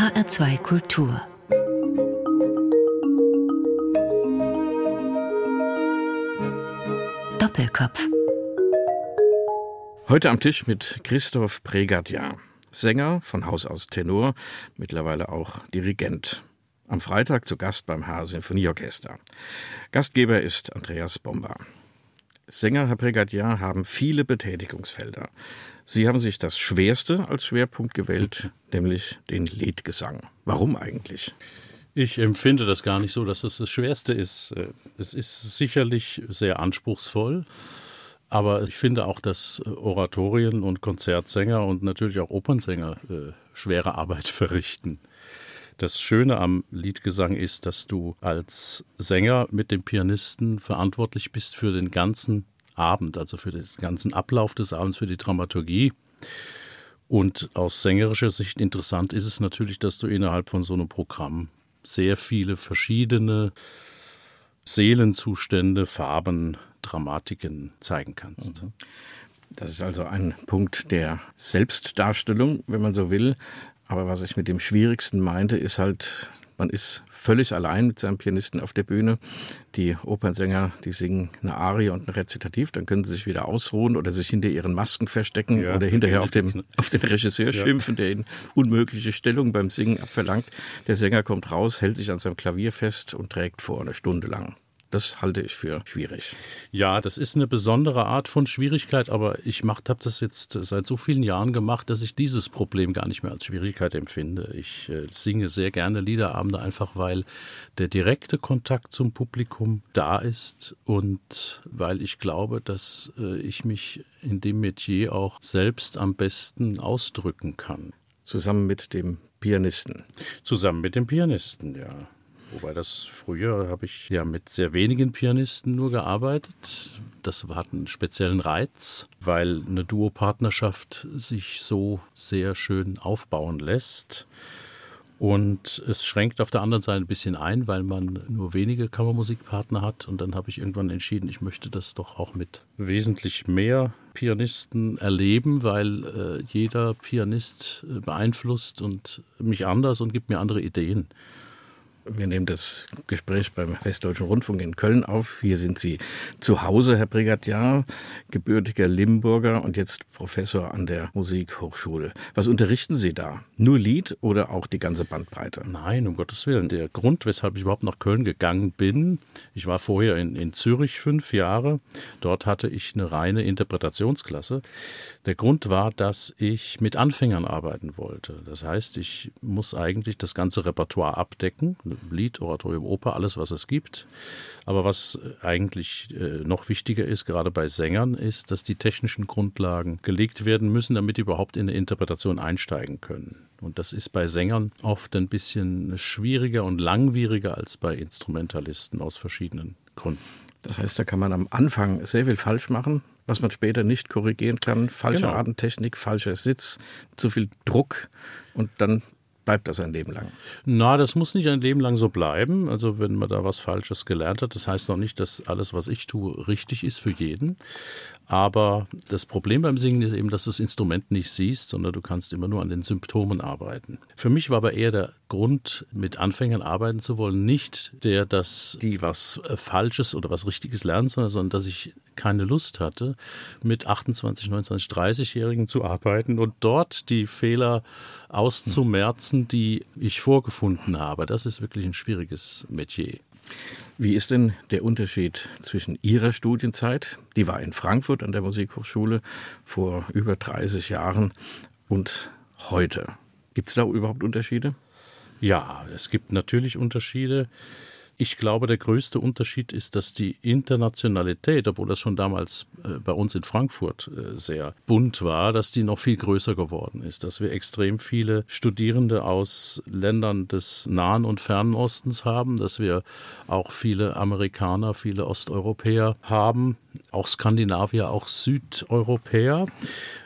HR2 Kultur Doppelkopf Heute am Tisch mit Christoph Pregadja, Sänger, von Haus aus Tenor, mittlerweile auch Dirigent. Am Freitag zu Gast beim Haar-Sinfonieorchester. Gastgeber ist Andreas Bomber. Sänger, Herr Brigadier, haben viele Betätigungsfelder. Sie haben sich das Schwerste als Schwerpunkt gewählt, nämlich den Liedgesang. Warum eigentlich? Ich empfinde das gar nicht so, dass es das Schwerste ist. Es ist sicherlich sehr anspruchsvoll, aber ich finde auch, dass Oratorien und Konzertsänger und natürlich auch Opernsänger äh, schwere Arbeit verrichten. Das Schöne am Liedgesang ist, dass du als Sänger mit dem Pianisten verantwortlich bist für den ganzen Abend, also für den ganzen Ablauf des Abends, für die Dramaturgie. Und aus sängerischer Sicht interessant ist es natürlich, dass du innerhalb von so einem Programm sehr viele verschiedene Seelenzustände, Farben, Dramatiken zeigen kannst. Mhm. Das ist also ein Punkt der Selbstdarstellung, wenn man so will. Aber was ich mit dem Schwierigsten meinte, ist halt, man ist völlig allein mit seinem Pianisten auf der Bühne. Die Opernsänger, die singen eine Arie und ein Rezitativ, dann können sie sich wieder ausruhen oder sich hinter ihren Masken verstecken ja, oder hinterher auf, dem, auf den Regisseur ja. schimpfen, der ihnen unmögliche Stellung beim Singen abverlangt. Der Sänger kommt raus, hält sich an seinem Klavier fest und trägt vor eine Stunde lang. Das halte ich für schwierig. Ja, das ist eine besondere Art von Schwierigkeit, aber ich habe das jetzt seit so vielen Jahren gemacht, dass ich dieses Problem gar nicht mehr als Schwierigkeit empfinde. Ich äh, singe sehr gerne Liederabende, einfach weil der direkte Kontakt zum Publikum da ist und weil ich glaube, dass äh, ich mich in dem Metier auch selbst am besten ausdrücken kann. Zusammen mit dem Pianisten. Zusammen mit dem Pianisten, ja. Wobei das früher habe ich ja mit sehr wenigen Pianisten nur gearbeitet. Das hat einen speziellen Reiz, weil eine Duopartnerschaft sich so sehr schön aufbauen lässt. Und es schränkt auf der anderen Seite ein bisschen ein, weil man nur wenige Kammermusikpartner hat. Und dann habe ich irgendwann entschieden, ich möchte das doch auch mit wesentlich mehr Pianisten erleben, weil äh, jeder Pianist äh, beeinflusst und mich anders und gibt mir andere Ideen. Wir nehmen das Gespräch beim Westdeutschen Rundfunk in Köln auf. Hier sind Sie zu Hause, Herr Brigadier, gebürtiger Limburger und jetzt Professor an der Musikhochschule. Was unterrichten Sie da? Nur Lied oder auch die ganze Bandbreite? Nein, um Gottes Willen. Der Grund, weshalb ich überhaupt nach Köln gegangen bin, ich war vorher in, in Zürich fünf Jahre. Dort hatte ich eine reine Interpretationsklasse. Der Grund war, dass ich mit Anfängern arbeiten wollte. Das heißt, ich muss eigentlich das ganze Repertoire abdecken Lied, Oratorium, Oper, alles, was es gibt. Aber was eigentlich äh, noch wichtiger ist, gerade bei Sängern, ist, dass die technischen Grundlagen gelegt werden müssen, damit die überhaupt in eine Interpretation einsteigen können. Und das ist bei Sängern oft ein bisschen schwieriger und langwieriger als bei Instrumentalisten aus verschiedenen Gründen. Das heißt, da kann man am Anfang sehr viel falsch machen, was man später nicht korrigieren kann. Falsche genau. Atemtechnik, falscher Sitz, zu viel Druck und dann bleibt das ein Leben lang? Na, das muss nicht ein Leben lang so bleiben. Also wenn man da was Falsches gelernt hat, das heißt noch nicht, dass alles, was ich tue, richtig ist für jeden. Aber das Problem beim Singen ist eben, dass du das Instrument nicht siehst, sondern du kannst immer nur an den Symptomen arbeiten. Für mich war aber eher der Grund, mit Anfängern arbeiten zu wollen, nicht der, dass die was äh, Falsches oder was Richtiges lernen, sondern dass ich keine Lust hatte, mit 28, 29, 30-Jährigen zu arbeiten und dort die Fehler auszumerzen, die ich vorgefunden habe. Das ist wirklich ein schwieriges Metier. Wie ist denn der Unterschied zwischen Ihrer Studienzeit, die war in Frankfurt an der Musikhochschule vor über 30 Jahren, und heute? Gibt es da überhaupt Unterschiede? Ja, es gibt natürlich Unterschiede. Ich glaube, der größte Unterschied ist, dass die Internationalität, obwohl das schon damals äh, bei uns in Frankfurt äh, sehr bunt war, dass die noch viel größer geworden ist, dass wir extrem viele Studierende aus Ländern des Nahen und Fernen Ostens haben, dass wir auch viele Amerikaner, viele Osteuropäer haben, auch Skandinavier, auch Südeuropäer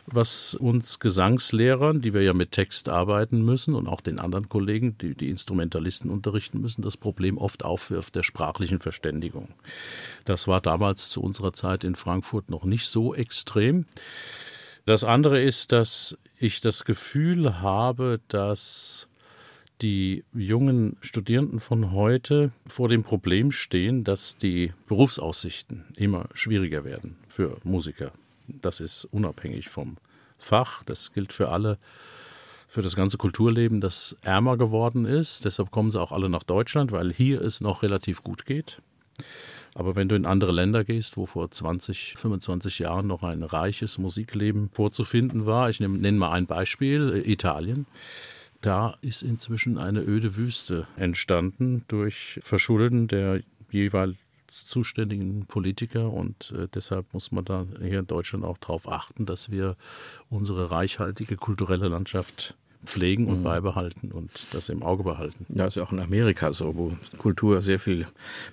was uns Gesangslehrern, die wir ja mit Text arbeiten müssen und auch den anderen Kollegen, die die Instrumentalisten unterrichten müssen, das Problem oft aufwirft der sprachlichen Verständigung. Das war damals zu unserer Zeit in Frankfurt noch nicht so extrem. Das andere ist, dass ich das Gefühl habe, dass die jungen Studierenden von heute vor dem Problem stehen, dass die Berufsaussichten immer schwieriger werden für Musiker. Das ist unabhängig vom Fach, das gilt für alle, für das ganze Kulturleben, das ärmer geworden ist. Deshalb kommen sie auch alle nach Deutschland, weil hier es noch relativ gut geht. Aber wenn du in andere Länder gehst, wo vor 20, 25 Jahren noch ein reiches Musikleben vorzufinden war, ich nenne mal ein Beispiel, Italien, da ist inzwischen eine öde Wüste entstanden durch Verschulden der jeweils zuständigen Politiker und äh, deshalb muss man da hier in Deutschland auch darauf achten, dass wir unsere reichhaltige kulturelle Landschaft pflegen und mhm. beibehalten und das im Auge behalten. Ja, ist ja auch in Amerika so, wo Kultur sehr viel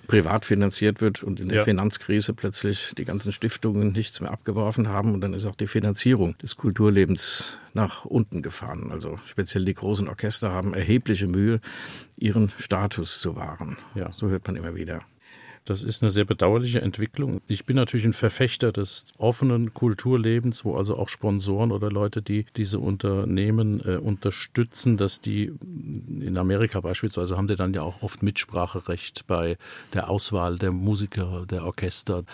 privat finanziert wird und in der ja. Finanzkrise plötzlich die ganzen Stiftungen nichts mehr abgeworfen haben und dann ist auch die Finanzierung des Kulturlebens nach unten gefahren. Also speziell die großen Orchester haben erhebliche Mühe, ihren Status zu wahren. Ja. So hört man immer wieder. Das ist eine sehr bedauerliche Entwicklung. Ich bin natürlich ein Verfechter des offenen Kulturlebens, wo also auch Sponsoren oder Leute, die diese Unternehmen äh, unterstützen, dass die in Amerika beispielsweise haben die dann ja auch oft Mitspracherecht bei der Auswahl der Musiker, der Orchester,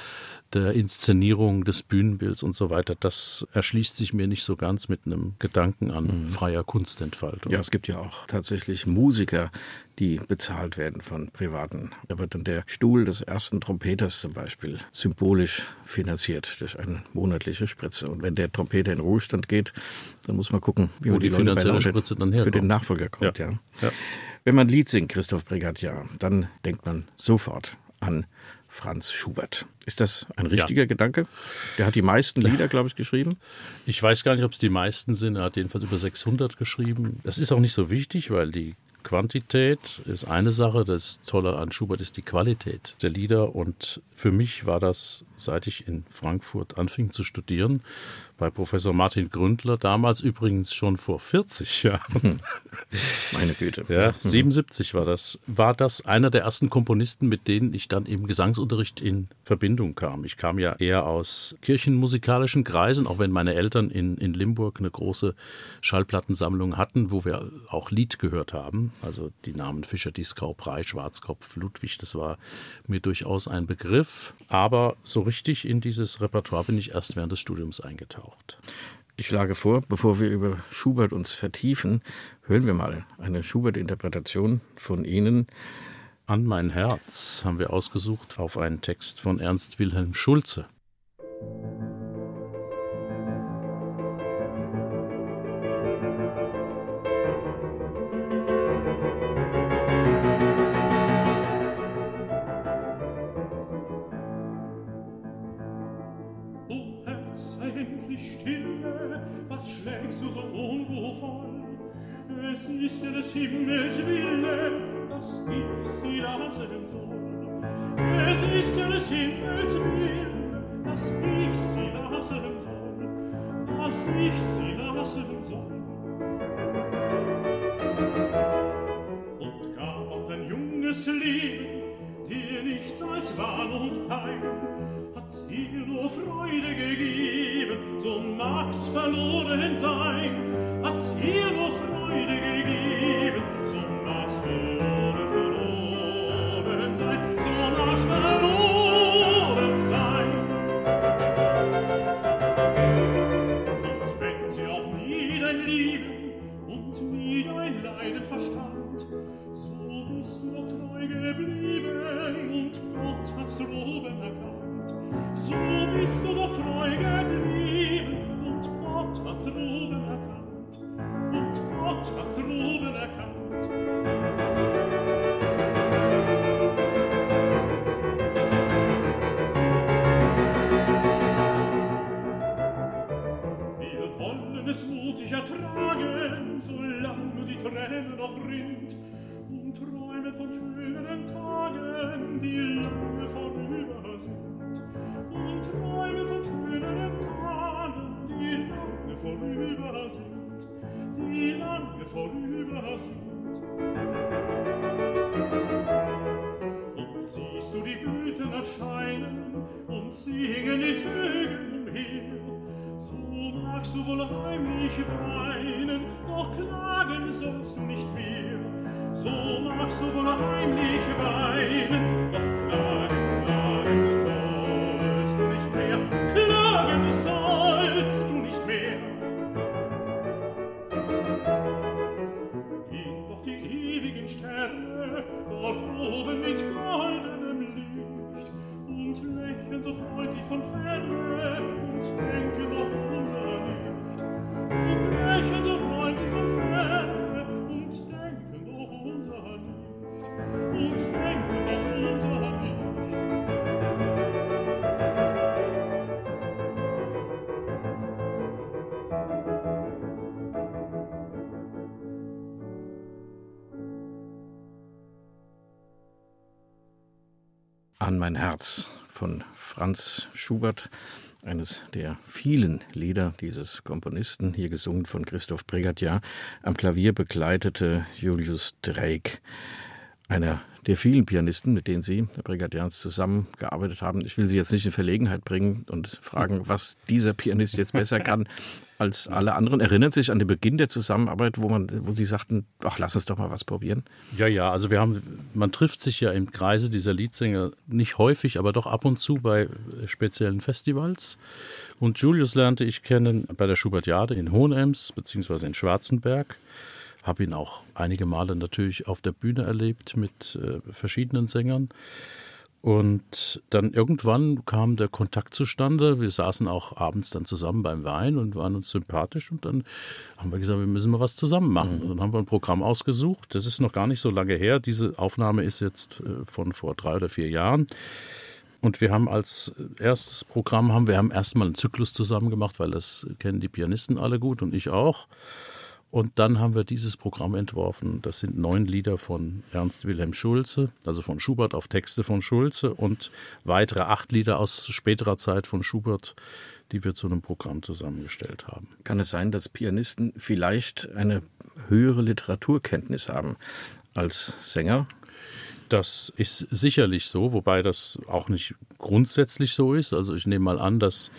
der Inszenierung des Bühnenbilds und so weiter. Das erschließt sich mir nicht so ganz mit einem Gedanken an mhm. freier Kunstentfaltung. Ja, es gibt ja auch tatsächlich Musiker, die bezahlt werden von Privaten. Da wird dann der Stuhl des ersten Trompeters zum Beispiel symbolisch finanziert durch eine monatliche Spritze. Und wenn der Trompeter in Ruhestand geht, dann muss man gucken, wie Wo man die, die finanzielle Spritze dann herkommt. für den Nachfolger kommt. Ja. ja. ja. Wenn man Lied singt, Christoph Brigadier, dann denkt man sofort an Franz Schubert. Ist das ein richtiger ja. Gedanke? Der hat die meisten Lieder, glaube ich, geschrieben. Ich weiß gar nicht, ob es die meisten sind. Er hat jedenfalls über 600 geschrieben. Das ist auch nicht so wichtig, weil die Quantität ist eine Sache, das Tolle an Schubert ist die Qualität der Lieder und für mich war das, seit ich in Frankfurt anfing zu studieren, bei Professor Martin Gründler, damals übrigens schon vor 40 Jahren. Meine Güte. Ja, 77 war das. War das einer der ersten Komponisten, mit denen ich dann im Gesangsunterricht in Verbindung kam. Ich kam ja eher aus kirchenmusikalischen Kreisen, auch wenn meine Eltern in, in Limburg eine große Schallplattensammlung hatten, wo wir auch Lied gehört haben. Also die Namen Fischer, Dieskau, Prey, Schwarzkopf, Ludwig, das war mir durchaus ein Begriff. Aber so richtig in dieses Repertoire bin ich erst während des Studiums eingetaucht auftaucht. Ich schlage vor, bevor wir über Schubert uns vertiefen, hören wir mal eine Schubert-Interpretation von Ihnen. An mein Herz haben wir ausgesucht auf einen Text von Ernst Wilhelm Schulze. träume von schönen Tagen, die lange vorüber sind. Und träume von schönen Tagen, die lange vorüber sind. Die lange vorüber sind. Und siehst du die Blüten erscheinen und singen die Vögel umher, so magst du wohl heimlich weinen, doch klagen sollst du nicht mehr so magst du wohl heimlich weinen, doch klar. An mein Herz von Franz Schubert, eines der vielen Lieder dieses Komponisten, hier gesungen von Christoph Bregatja. Am Klavier begleitete Julius Drake, einer der vielen Pianisten, mit denen Sie, Herr Brigadians, zusammengearbeitet haben. Ich will Sie jetzt nicht in Verlegenheit bringen und fragen, was dieser Pianist jetzt besser kann als alle anderen. Erinnern Sie sich an den Beginn der Zusammenarbeit, wo man, wo Sie sagten, ach, lass uns doch mal was probieren? Ja, ja, also wir haben, man trifft sich ja im Kreise dieser Liedsänger nicht häufig, aber doch ab und zu bei speziellen Festivals. Und Julius lernte ich kennen bei der Schubertiade in Hohenems beziehungsweise in Schwarzenberg habe ihn auch einige Male natürlich auf der Bühne erlebt mit äh, verschiedenen Sängern. Und dann irgendwann kam der Kontakt zustande. Wir saßen auch abends dann zusammen beim Wein und waren uns sympathisch. Und dann haben wir gesagt, wir müssen mal was zusammen machen. Mhm. Dann haben wir ein Programm ausgesucht. Das ist noch gar nicht so lange her. Diese Aufnahme ist jetzt äh, von vor drei oder vier Jahren. Und wir haben als erstes Programm haben wir haben erstmal einen Zyklus zusammen gemacht, weil das kennen die Pianisten alle gut und ich auch. Und dann haben wir dieses Programm entworfen. Das sind neun Lieder von Ernst Wilhelm Schulze, also von Schubert auf Texte von Schulze und weitere acht Lieder aus späterer Zeit von Schubert, die wir zu einem Programm zusammengestellt haben. Kann es sein, dass Pianisten vielleicht eine höhere Literaturkenntnis haben als Sänger? Das ist sicherlich so, wobei das auch nicht grundsätzlich so ist. Also ich nehme mal an, dass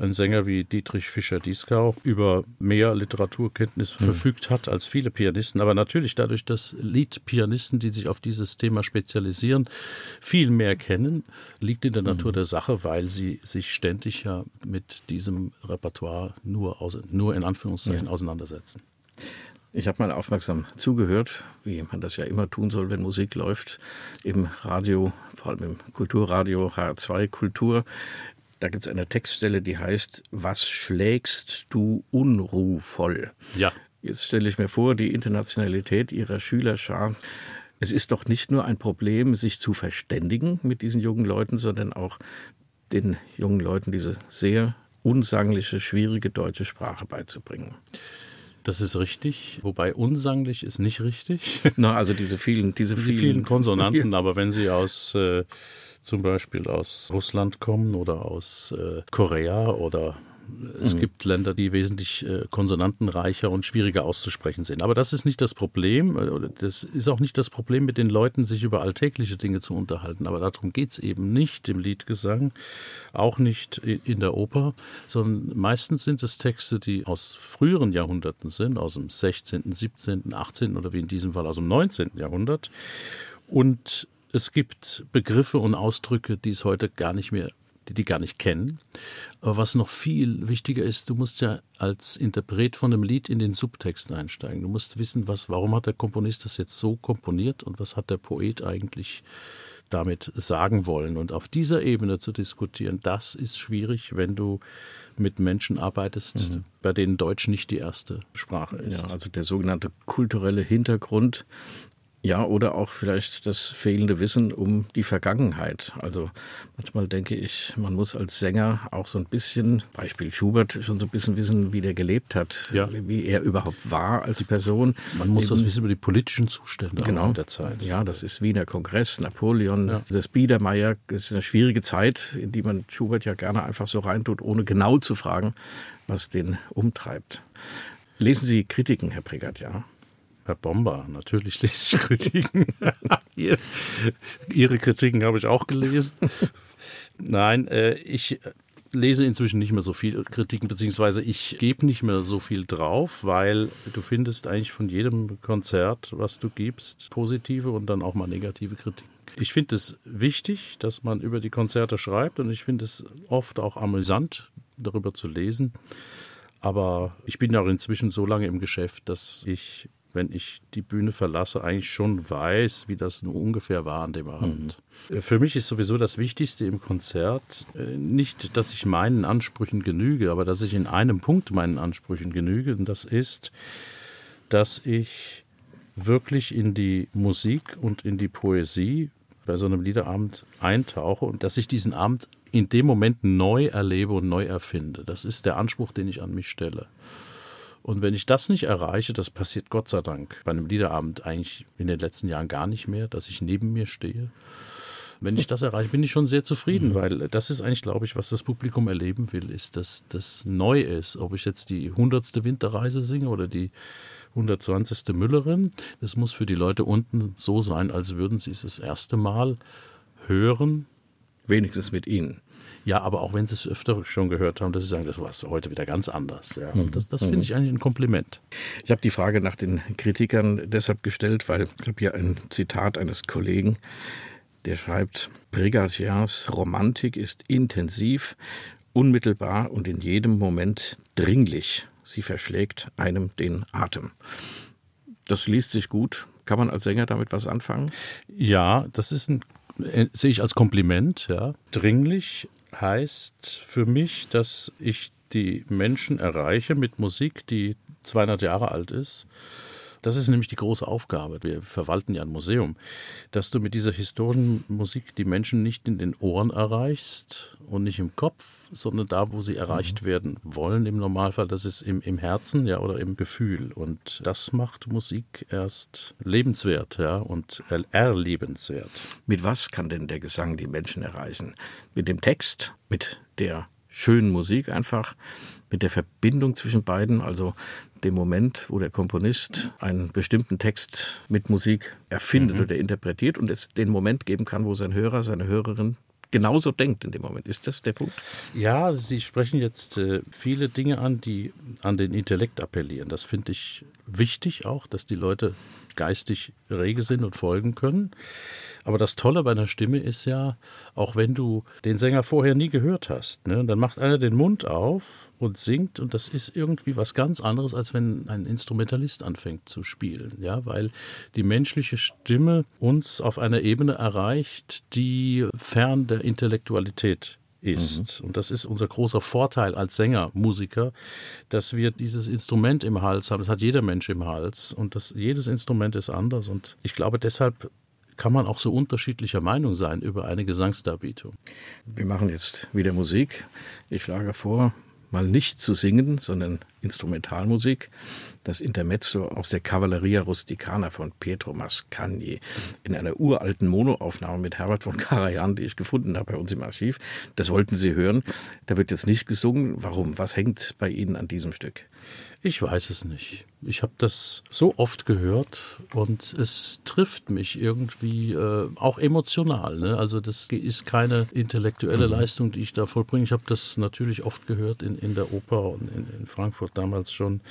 ein Sänger wie Dietrich Fischer-Dieskau über mehr Literaturkenntnis mhm. verfügt hat als viele Pianisten. Aber natürlich dadurch, dass Liedpianisten, die sich auf dieses Thema spezialisieren, viel mehr kennen, liegt in der Natur mhm. der Sache, weil sie sich ständig ja mit diesem Repertoire nur, aus, nur in Anführungszeichen ja. auseinandersetzen. Ich habe mal aufmerksam zugehört, wie man das ja immer tun soll, wenn Musik läuft, im Radio, vor allem im Kulturradio HR2 Kultur. Da gibt es eine Textstelle, die heißt, was schlägst du unruhvoll? Ja. Jetzt stelle ich mir vor, die Internationalität ihrer Schülerschar. Es ist doch nicht nur ein Problem, sich zu verständigen mit diesen jungen Leuten, sondern auch den jungen Leuten diese sehr unsangliche, schwierige deutsche Sprache beizubringen. Das ist richtig, wobei unsanglich ist nicht richtig. Na, also diese vielen, diese vielen, die vielen Konsonanten, aber wenn sie aus äh, zum Beispiel aus Russland kommen oder aus äh, Korea oder es mhm. gibt Länder, die wesentlich äh, konsonantenreicher und schwieriger auszusprechen sind. Aber das ist nicht das Problem. Äh, das ist auch nicht das Problem, mit den Leuten sich über alltägliche Dinge zu unterhalten. Aber darum geht es eben nicht im Liedgesang, auch nicht in der Oper, sondern meistens sind es Texte, die aus früheren Jahrhunderten sind, aus dem 16., 17., 18. oder wie in diesem Fall aus dem 19. Jahrhundert. Und es gibt Begriffe und Ausdrücke, die es heute gar nicht mehr, die die gar nicht kennen. Aber was noch viel wichtiger ist, du musst ja als Interpret von einem Lied in den Subtext einsteigen. Du musst wissen, was, warum hat der Komponist das jetzt so komponiert und was hat der Poet eigentlich damit sagen wollen. Und auf dieser Ebene zu diskutieren, das ist schwierig, wenn du mit Menschen arbeitest, mhm. bei denen Deutsch nicht die erste Sprache ist. Ja, also der sogenannte kulturelle Hintergrund ja, oder auch vielleicht das fehlende Wissen um die Vergangenheit. Also manchmal denke ich, man muss als Sänger auch so ein bisschen, Beispiel Schubert, schon so ein bisschen wissen, wie der gelebt hat, ja. wie er überhaupt war als Person. Man muss Eben, was wissen über die politischen Zustände genau, der Zeit. Ja, das ist Wiener Kongress, Napoleon, ja. das Biedermeier. Das ist eine schwierige Zeit, in die man Schubert ja gerne einfach so reintut, ohne genau zu fragen, was den umtreibt. Lesen Sie Kritiken, Herr Pregat, ja? Herr Bomber, natürlich lese ich Kritiken. Ihre Kritiken habe ich auch gelesen. Nein, äh, ich lese inzwischen nicht mehr so viel Kritiken, beziehungsweise ich gebe nicht mehr so viel drauf, weil du findest eigentlich von jedem Konzert, was du gibst, positive und dann auch mal negative Kritiken. Ich finde es wichtig, dass man über die Konzerte schreibt und ich finde es oft auch amüsant, darüber zu lesen. Aber ich bin ja auch inzwischen so lange im Geschäft, dass ich wenn ich die Bühne verlasse, eigentlich schon weiß, wie das nur ungefähr war an dem Abend. Mhm. Für mich ist sowieso das Wichtigste im Konzert äh, nicht, dass ich meinen Ansprüchen genüge, aber dass ich in einem Punkt meinen Ansprüchen genüge. Und das ist, dass ich wirklich in die Musik und in die Poesie bei so einem Liederabend eintauche und dass ich diesen Abend in dem Moment neu erlebe und neu erfinde. Das ist der Anspruch, den ich an mich stelle. Und wenn ich das nicht erreiche, das passiert Gott sei Dank bei einem Liederabend eigentlich in den letzten Jahren gar nicht mehr, dass ich neben mir stehe. Wenn ich das erreiche, bin ich schon sehr zufrieden, mhm. weil das ist eigentlich, glaube ich, was das Publikum erleben will, ist, dass das neu ist. Ob ich jetzt die hundertste Winterreise singe oder die 120. Müllerin, das muss für die Leute unten so sein, als würden sie es das erste Mal hören. Wenigstens mit Ihnen. Ja, aber auch wenn sie es öfter schon gehört haben, dass sie sagen, das war heute wieder ganz anders. Ja. Und das, das finde ich eigentlich ein Kompliment. Ich habe die Frage nach den Kritikern deshalb gestellt, weil ich habe hier ein Zitat eines Kollegen, der schreibt, Brigadiers Romantik ist intensiv, unmittelbar und in jedem Moment dringlich. Sie verschlägt einem den Atem. Das liest sich gut. Kann man als Sänger damit was anfangen? Ja, das ist ein äh, sehe ich als Kompliment, ja. Dringlich heißt für mich, dass ich die Menschen erreiche mit Musik, die 200 Jahre alt ist das ist nämlich die große Aufgabe. Wir verwalten ja ein Museum, dass du mit dieser historischen Musik die Menschen nicht in den Ohren erreichst und nicht im Kopf, sondern da, wo sie erreicht mhm. werden wollen. Im Normalfall, das ist im, im Herzen, ja, oder im Gefühl. Und das macht Musik erst lebenswert, ja, und erlebenswert. Mit was kann denn der Gesang die Menschen erreichen? Mit dem Text, mit der schönen Musik einfach, mit der Verbindung zwischen beiden, also dem Moment, wo der Komponist einen bestimmten Text mit Musik erfindet mhm. oder interpretiert und es den Moment geben kann, wo sein Hörer, seine Hörerin genauso denkt in dem Moment. Ist das der Punkt? Ja, Sie sprechen jetzt äh, viele Dinge an, die an den Intellekt appellieren. Das finde ich wichtig auch, dass die Leute geistig rege sind und folgen können. Aber das Tolle bei einer Stimme ist ja, auch wenn du den Sänger vorher nie gehört hast, ne, dann macht einer den Mund auf und singt und das ist irgendwie was ganz anderes, als wenn ein Instrumentalist anfängt zu spielen, ja, weil die menschliche Stimme uns auf einer Ebene erreicht, die fern der Intellektualität ist. Mhm. Und das ist unser großer Vorteil als Sänger, Musiker, dass wir dieses Instrument im Hals haben. Das hat jeder Mensch im Hals und das, jedes Instrument ist anders. Und ich glaube, deshalb kann man auch so unterschiedlicher Meinung sein über eine Gesangsdarbietung. Wir machen jetzt wieder Musik. Ich schlage vor, mal nicht zu singen, sondern Instrumentalmusik. Das Intermezzo aus der Cavalleria Rusticana von Pietro Mascagni in einer uralten Monoaufnahme mit Herbert von Karajan, die ich gefunden habe bei uns im Archiv. Das wollten Sie hören. Da wird jetzt nicht gesungen. Warum? Was hängt bei Ihnen an diesem Stück? Ich weiß es nicht. Ich habe das so oft gehört und es trifft mich irgendwie äh, auch emotional. Ne? Also das ist keine intellektuelle mhm. Leistung, die ich da vollbringe. Ich habe das natürlich oft gehört in, in der Oper und in, in Frankfurt damals schon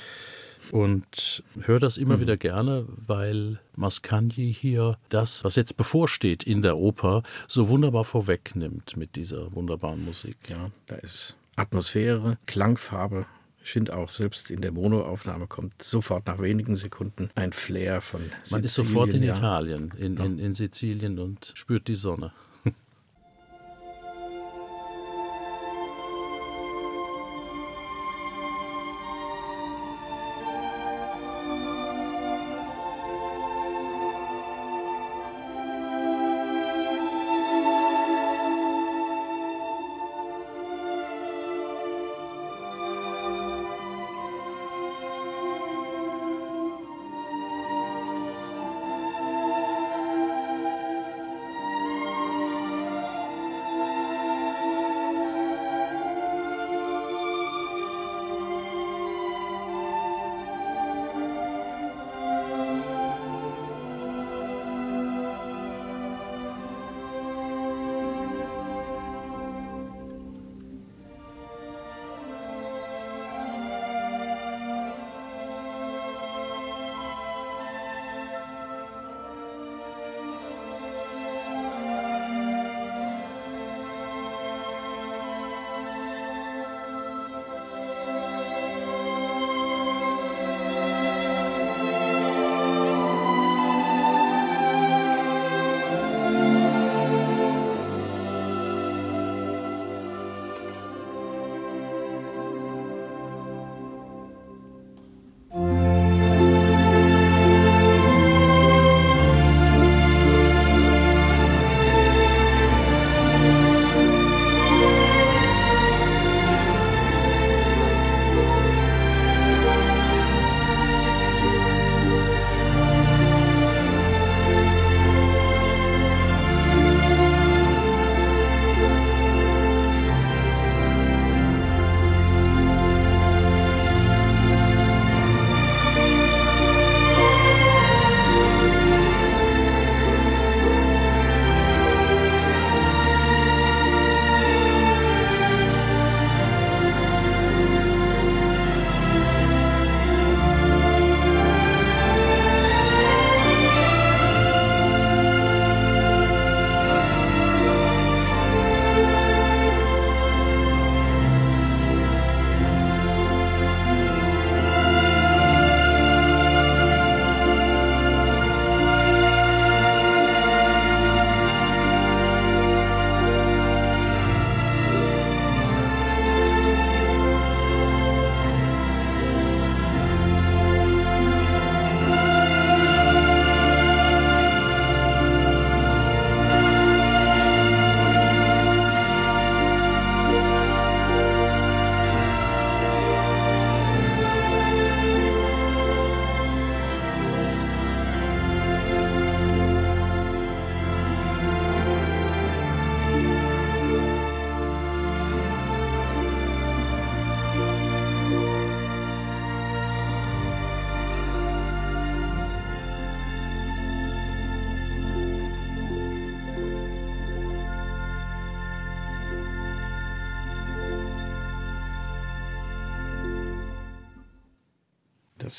und höre das immer mhm. wieder gerne, weil Mascagni hier das, was jetzt bevorsteht in der Oper, so wunderbar vorwegnimmt mit dieser wunderbaren Musik. Ja, da ist Atmosphäre, Klangfarbe, ich finde auch, selbst in der Monoaufnahme kommt sofort nach wenigen Sekunden ein Flair von Sizilien. Man ist sofort in. Italien, in, in, in Sizilien und spürt die Sonne.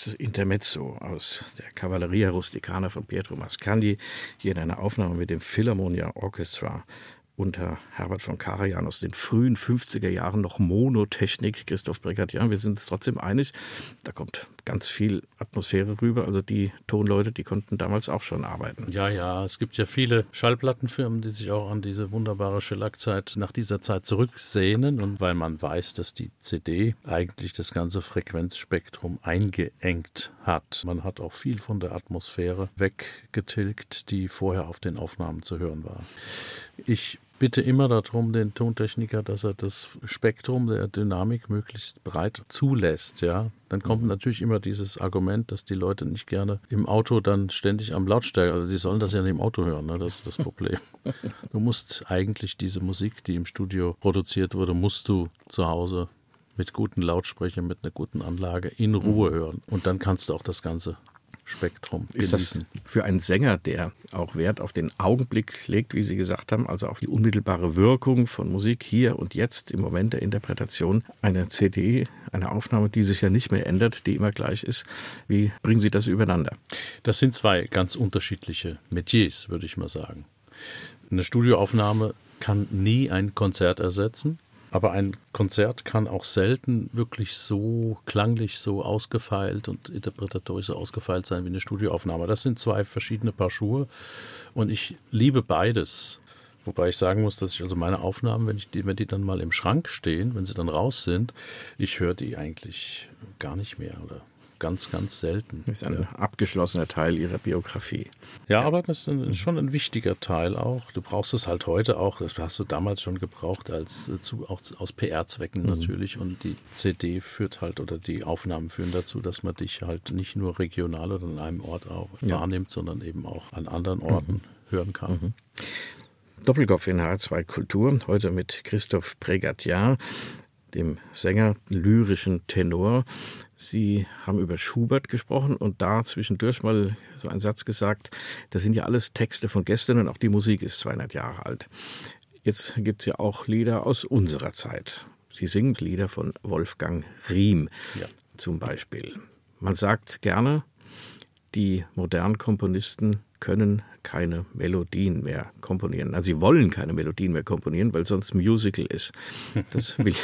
Intermezzo aus der Cavalleria Rusticana von Pietro Mascagni, hier in einer Aufnahme mit dem Philharmonia Orchestra unter Herbert von Karajan aus den frühen 50er Jahren noch Monotechnik, Christoph Brigadier. Wir sind uns trotzdem einig, da kommt ganz viel Atmosphäre rüber. Also die Tonleute, die konnten damals auch schon arbeiten. Ja, ja, es gibt ja viele Schallplattenfirmen, die sich auch an diese wunderbare Schellackzeit nach dieser Zeit zurücksehnen. Und weil man weiß, dass die CD eigentlich das ganze Frequenzspektrum eingeengt hat. Man hat auch viel von der Atmosphäre weggetilgt, die vorher auf den Aufnahmen zu hören war. Ich bitte immer darum, den Tontechniker, dass er das Spektrum der Dynamik möglichst breit zulässt. Ja, dann kommt mhm. natürlich immer dieses Argument, dass die Leute nicht gerne im Auto dann ständig am Lautstärker, also die sollen das ja nicht im Auto hören. Ne? Das ist das Problem. du musst eigentlich diese Musik, die im Studio produziert wurde, musst du zu Hause mit guten Lautsprechern, mit einer guten Anlage in Ruhe mhm. hören. Und dann kannst du auch das Ganze Spektrum Ist das für einen Sänger, der auch Wert auf den Augenblick legt, wie Sie gesagt haben, also auf die unmittelbare Wirkung von Musik hier und jetzt im Moment der Interpretation, eine CD, eine Aufnahme, die sich ja nicht mehr ändert, die immer gleich ist. Wie bringen Sie das übereinander? Das sind zwei ganz unterschiedliche Metiers, würde ich mal sagen. Eine Studioaufnahme kann nie ein Konzert ersetzen. Aber ein Konzert kann auch selten wirklich so klanglich, so ausgefeilt und interpretatorisch so ausgefeilt sein wie eine Studioaufnahme. Das sind zwei verschiedene Paar Schuhe und ich liebe beides. Wobei ich sagen muss, dass ich also meine Aufnahmen, wenn, ich die, wenn die dann mal im Schrank stehen, wenn sie dann raus sind, ich höre die eigentlich gar nicht mehr oder ganz, ganz selten. Das ist ein ja. abgeschlossener Teil ihrer Biografie. Ja, aber das ist schon ein wichtiger Teil auch. Du brauchst es halt heute auch, das hast du damals schon gebraucht, als äh, zu, auch aus PR-Zwecken mhm. natürlich. Und die CD führt halt oder die Aufnahmen führen dazu, dass man dich halt nicht nur regional oder an einem Ort auch ja. wahrnimmt, sondern eben auch an anderen Orten mhm. hören kann. Mhm. Doppelkopf in H2 Kultur, heute mit Christoph Pregatian, dem Sänger, lyrischen Tenor. Sie haben über Schubert gesprochen und da zwischendurch mal so einen Satz gesagt, das sind ja alles Texte von gestern und auch die Musik ist 200 Jahre alt. Jetzt gibt es ja auch Lieder aus unserer Zeit. Sie singen Lieder von Wolfgang Riem ja. zum Beispiel. Man sagt gerne, die modernen Komponisten können keine Melodien mehr komponieren. Also sie wollen keine Melodien mehr komponieren, weil sonst Musical ist. Das will,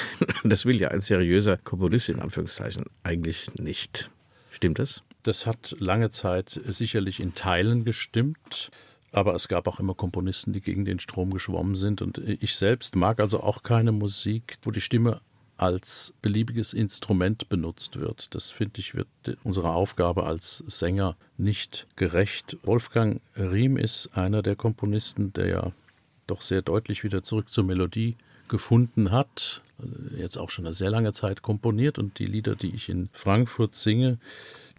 das will ja ein seriöser Komponist in Anführungszeichen eigentlich nicht. Stimmt das? Das hat lange Zeit sicherlich in Teilen gestimmt. Aber es gab auch immer Komponisten, die gegen den Strom geschwommen sind. Und ich selbst mag also auch keine Musik, wo die Stimme als beliebiges Instrument benutzt wird. Das finde ich wird unserer Aufgabe als Sänger nicht gerecht. Wolfgang Riem ist einer der Komponisten, der ja doch sehr deutlich wieder zurück zur Melodie gefunden hat. Jetzt auch schon eine sehr lange Zeit komponiert und die Lieder, die ich in Frankfurt singe,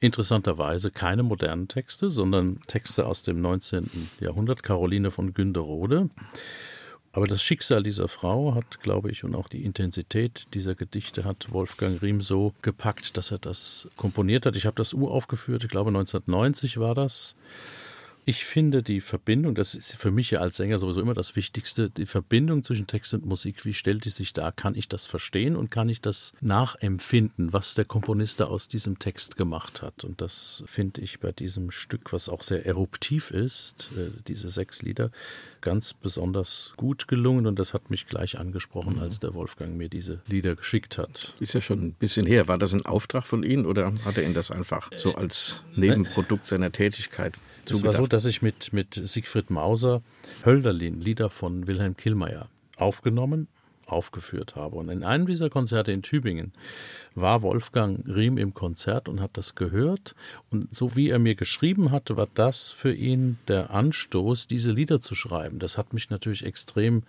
interessanterweise keine modernen Texte, sondern Texte aus dem 19. Jahrhundert. Caroline von Günderode. Aber das Schicksal dieser Frau hat, glaube ich, und auch die Intensität dieser Gedichte hat Wolfgang Riem so gepackt, dass er das komponiert hat. Ich habe das uraufgeführt, ich glaube 1990 war das. Ich finde die Verbindung, das ist für mich ja als Sänger sowieso immer das Wichtigste, die Verbindung zwischen Text und Musik, wie stellt die sich da? Kann ich das verstehen und kann ich das nachempfinden, was der Komponist da aus diesem Text gemacht hat? Und das finde ich bei diesem Stück, was auch sehr eruptiv ist, äh, diese sechs Lieder, ganz besonders gut gelungen und das hat mich gleich angesprochen, mhm. als der Wolfgang mir diese Lieder geschickt hat. Ist ja schon ein bisschen her. War das ein Auftrag von Ihnen oder hat er Ihnen das einfach so als Nebenprodukt seiner Tätigkeit es war so, dass ich mit, mit Siegfried Mauser Hölderlin, Lieder von Wilhelm Killmeier, aufgenommen, aufgeführt habe. Und in einem dieser Konzerte in Tübingen war Wolfgang Riem im Konzert und hat das gehört. Und so wie er mir geschrieben hatte, war das für ihn der Anstoß, diese Lieder zu schreiben. Das hat mich natürlich extrem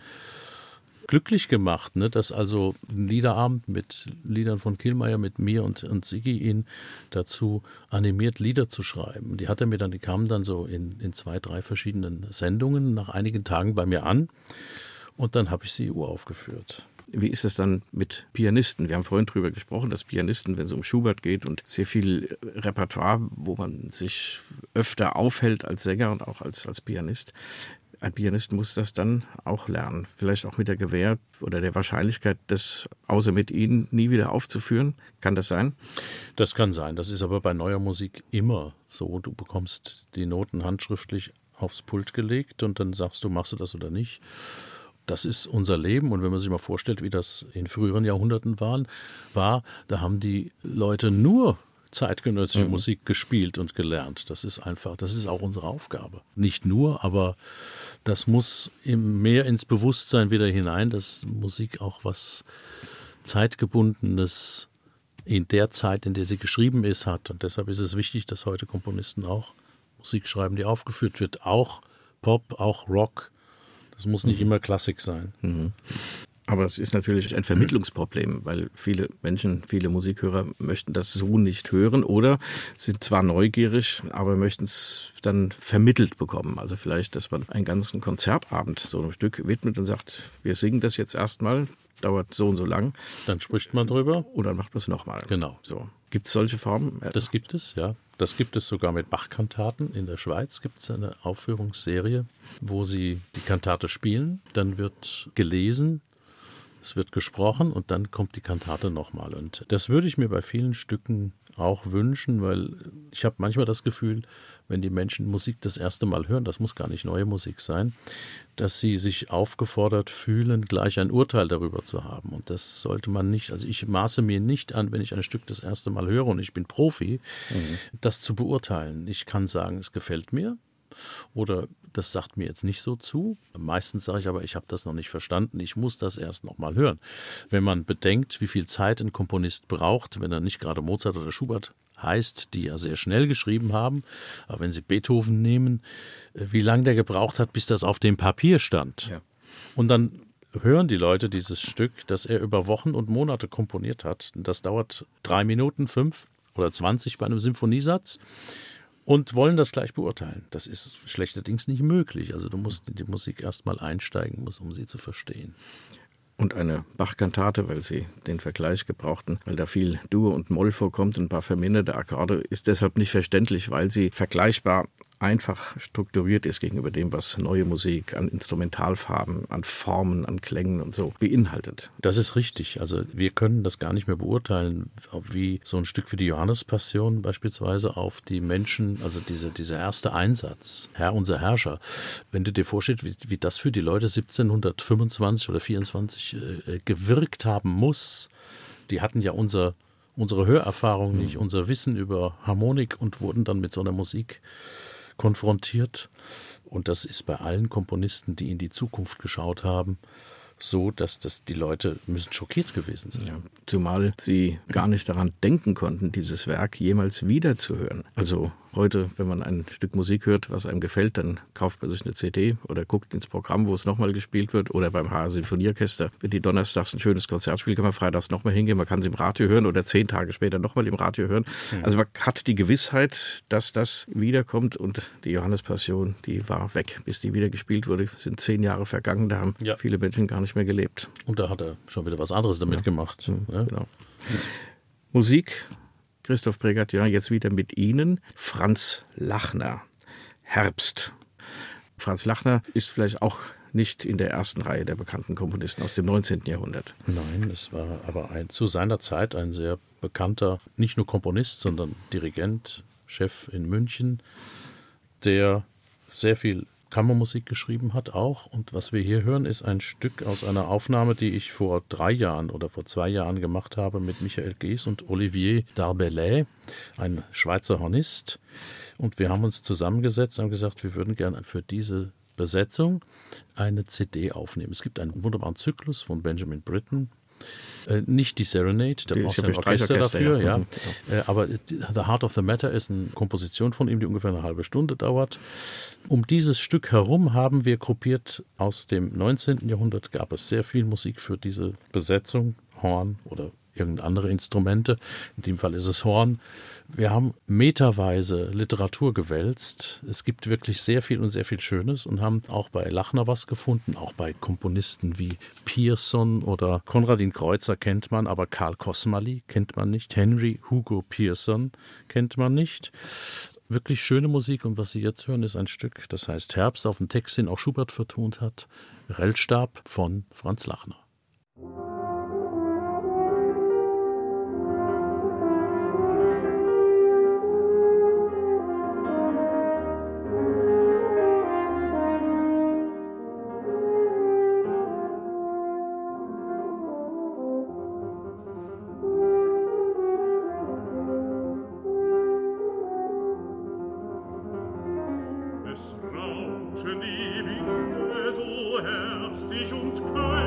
glücklich gemacht, ne? dass also ein Liederabend mit Liedern von Killmeier, mit mir und, und Sigi ihn dazu animiert, Lieder zu schreiben. Die hat er mir dann, die kamen dann so in, in zwei, drei verschiedenen Sendungen nach einigen Tagen bei mir an und dann habe ich sie uraufgeführt. Wie ist es dann mit Pianisten? Wir haben vorhin darüber gesprochen, dass Pianisten, wenn es um Schubert geht und sehr viel Repertoire, wo man sich öfter aufhält als Sänger und auch als, als Pianist, ein Pianist muss das dann auch lernen. Vielleicht auch mit der Gewähr oder der Wahrscheinlichkeit, das außer mit Ihnen nie wieder aufzuführen. Kann das sein? Das kann sein. Das ist aber bei neuer Musik immer so. Du bekommst die Noten handschriftlich aufs Pult gelegt und dann sagst du, machst du das oder nicht. Das ist unser Leben und wenn man sich mal vorstellt, wie das in früheren Jahrhunderten waren, war, da haben die Leute nur zeitgenössische mhm. Musik gespielt und gelernt. Das ist einfach, das ist auch unsere Aufgabe. Nicht nur, aber das muss mehr ins Bewusstsein wieder hinein, dass Musik auch was zeitgebundenes in der Zeit, in der sie geschrieben ist, hat. Und deshalb ist es wichtig, dass heute Komponisten auch Musik schreiben, die aufgeführt wird. Auch Pop, auch Rock. Das muss nicht mhm. immer Klassik sein. Mhm. Aber es ist natürlich ein Vermittlungsproblem, weil viele Menschen, viele Musikhörer möchten das so nicht hören oder sind zwar neugierig, aber möchten es dann vermittelt bekommen. Also vielleicht, dass man einen ganzen Konzertabend so einem Stück widmet und sagt, wir singen das jetzt erstmal, dauert so und so lang. Dann spricht man drüber. Und dann macht man es nochmal. Genau. So. Gibt es solche Formen? Das gibt es, ja. Das gibt es sogar mit Bach-Kantaten. In der Schweiz gibt es eine Aufführungsserie, wo sie die Kantate spielen. Dann wird gelesen es wird gesprochen und dann kommt die Kantate nochmal. Und das würde ich mir bei vielen Stücken auch wünschen, weil ich habe manchmal das Gefühl, wenn die Menschen Musik das erste Mal hören, das muss gar nicht neue Musik sein, dass sie sich aufgefordert fühlen, gleich ein Urteil darüber zu haben. Und das sollte man nicht, also ich maße mir nicht an, wenn ich ein Stück das erste Mal höre und ich bin Profi, mhm. das zu beurteilen. Ich kann sagen, es gefällt mir, oder das sagt mir jetzt nicht so zu. Meistens sage ich aber, ich habe das noch nicht verstanden, ich muss das erst noch mal hören. Wenn man bedenkt, wie viel Zeit ein Komponist braucht, wenn er nicht gerade Mozart oder Schubert heißt, die ja sehr schnell geschrieben haben, aber wenn Sie Beethoven nehmen, äh, wie lange der gebraucht hat, bis das auf dem Papier stand. Ja. Und dann hören die Leute dieses Stück, das er über Wochen und Monate komponiert hat. Das dauert drei Minuten, fünf oder zwanzig bei einem Symphoniesatz und wollen das gleich beurteilen. Das ist schlechterdings nicht möglich. Also du musst in die Musik erstmal einsteigen, um sie zu verstehen. Und eine Bach-Kantate, weil Sie den Vergleich gebrauchten, weil da viel Dur und Moll vorkommt ein paar verminderte Akkorde, ist deshalb nicht verständlich, weil sie vergleichbar einfach strukturiert ist gegenüber dem, was neue Musik an Instrumentalfarben, an Formen, an Klängen und so beinhaltet. Das ist richtig. Also wir können das gar nicht mehr beurteilen, wie so ein Stück wie die Johannespassion beispielsweise auf die Menschen, also diese, dieser erste Einsatz, Herr unser Herrscher. Wenn du dir vorstellst, wie, wie das für die Leute 1725 oder 24 äh, gewirkt haben muss, die hatten ja unser unsere Hörerfahrung nicht, mhm. unser Wissen über Harmonik und wurden dann mit so einer Musik konfrontiert. Und das ist bei allen Komponisten, die in die Zukunft geschaut haben, so, dass das die Leute müssen schockiert gewesen sein. Ja, zumal sie gar nicht daran denken konnten, dieses Werk jemals wiederzuhören. Also Heute, wenn man ein Stück Musik hört, was einem gefällt, dann kauft man sich eine CD oder guckt ins Programm, wo es nochmal gespielt wird. Oder beim HR Sinfonieorchester, wenn die donnerstags ein schönes Konzert spielen, kann man freitags nochmal hingehen. Man kann es im Radio hören oder zehn Tage später nochmal im Radio hören. Mhm. Also man hat die Gewissheit, dass das wiederkommt. Und die Johannespassion, die war weg, bis die wieder gespielt wurde. Es sind zehn Jahre vergangen, da haben ja. viele Menschen gar nicht mehr gelebt. Und da hat er schon wieder was anderes damit ja. gemacht. Mhm, ja? Genau. Musik Christoph Bregert, ja, jetzt wieder mit Ihnen. Franz Lachner, Herbst. Franz Lachner ist vielleicht auch nicht in der ersten Reihe der bekannten Komponisten aus dem 19. Jahrhundert. Nein, es war aber ein, zu seiner Zeit ein sehr bekannter, nicht nur Komponist, sondern Dirigent, Chef in München, der sehr viel Kammermusik geschrieben hat auch. Und was wir hier hören, ist ein Stück aus einer Aufnahme, die ich vor drei Jahren oder vor zwei Jahren gemacht habe mit Michael Gees und Olivier Darbellet, ein Schweizer Hornist. Und wir haben uns zusammengesetzt und haben gesagt, wir würden gerne für diese Besetzung eine CD aufnehmen. Es gibt einen wunderbaren Zyklus von Benjamin Britten, äh, nicht die Serenade, da brauchst du ein Orchester dafür, ja. ja. Mhm, äh, aber The Heart of the Matter ist eine Komposition von ihm, die ungefähr eine halbe Stunde dauert. Um dieses Stück herum haben wir gruppiert aus dem 19. Jahrhundert gab es sehr viel Musik für diese Besetzung, Horn oder irgendeine andere Instrumente. In dem Fall ist es Horn. Wir haben meterweise Literatur gewälzt. Es gibt wirklich sehr viel und sehr viel Schönes und haben auch bei Lachner was gefunden, auch bei Komponisten wie Pearson oder Konradin Kreuzer kennt man, aber Karl Kosmali kennt man nicht. Henry Hugo Pearson kennt man nicht. wirklich schöne Musik und was Sie jetzt hören, ist ein Stück, das heißt Herbst auf dem Text, den auch Schubert vertont hat, Rellstab von Franz Lachner. herbstig und kalt.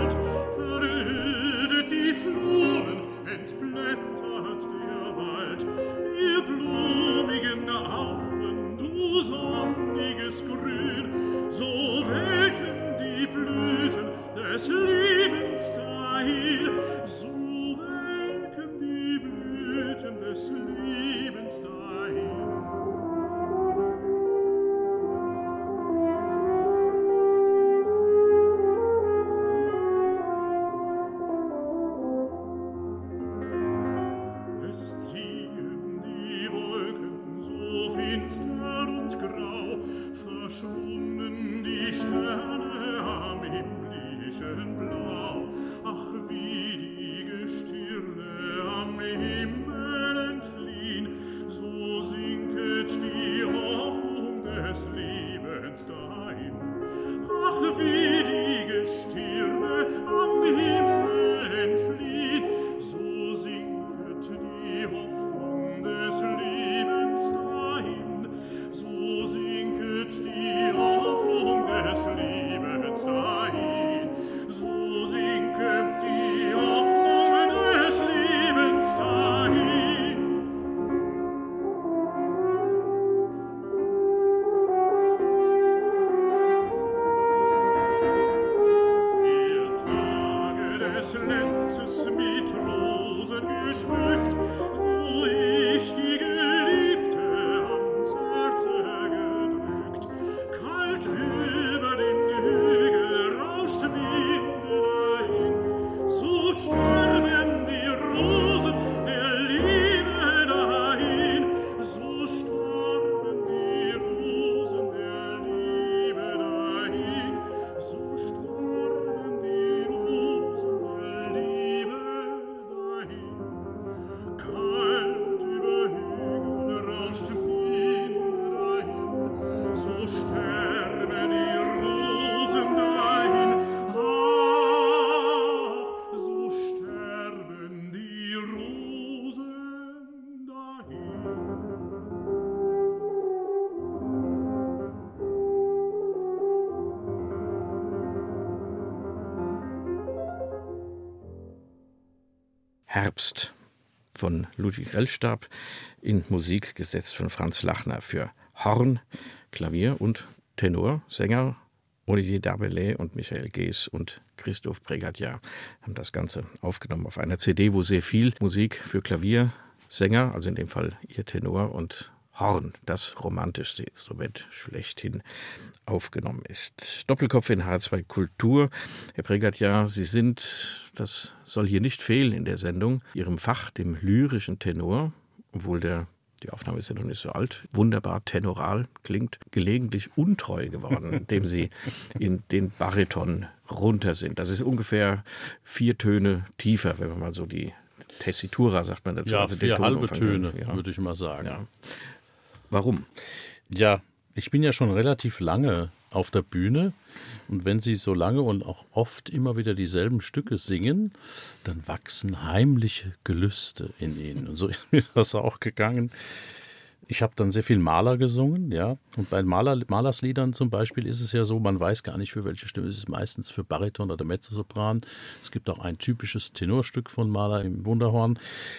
ganzes mit Rosen geschmückt, so ich die Herbst von Ludwig Rellstab in Musik gesetzt von Franz Lachner für Horn, Klavier und Tenor, Sänger Olivier Dabelais und Michael Gees und Christoph Brigadier haben das Ganze aufgenommen auf einer CD, wo sehr viel Musik für Klavier, Sänger, also in dem Fall ihr Tenor und Horn, das romantischste Instrument schlechthin, aufgenommen ist. Doppelkopf in H2 Kultur. Herr Pregert, ja, Sie sind, das soll hier nicht fehlen in der Sendung, Ihrem Fach, dem lyrischen Tenor, obwohl der die Aufnahme ist ja noch nicht so alt, wunderbar tenoral klingt, gelegentlich untreu geworden, indem sie in den Bariton runter sind. Das ist ungefähr vier Töne tiefer, wenn man mal so die Tessitura, sagt man dazu. Ja, also vier halbe Töne, ja. würde ich mal sagen. Ja. Warum? Ja, ich bin ja schon relativ lange auf der Bühne und wenn Sie so lange und auch oft immer wieder dieselben Stücke singen, dann wachsen heimliche Gelüste in Ihnen. Und so ist mir das auch gegangen. Ich habe dann sehr viel Maler gesungen, ja. Und bei Maler, Malersliedern zum Beispiel ist es ja so, man weiß gar nicht, für welche Stimme es ist. Meistens für Bariton oder Mezzosopran. Es gibt auch ein typisches Tenorstück von Maler im Wunderhorn.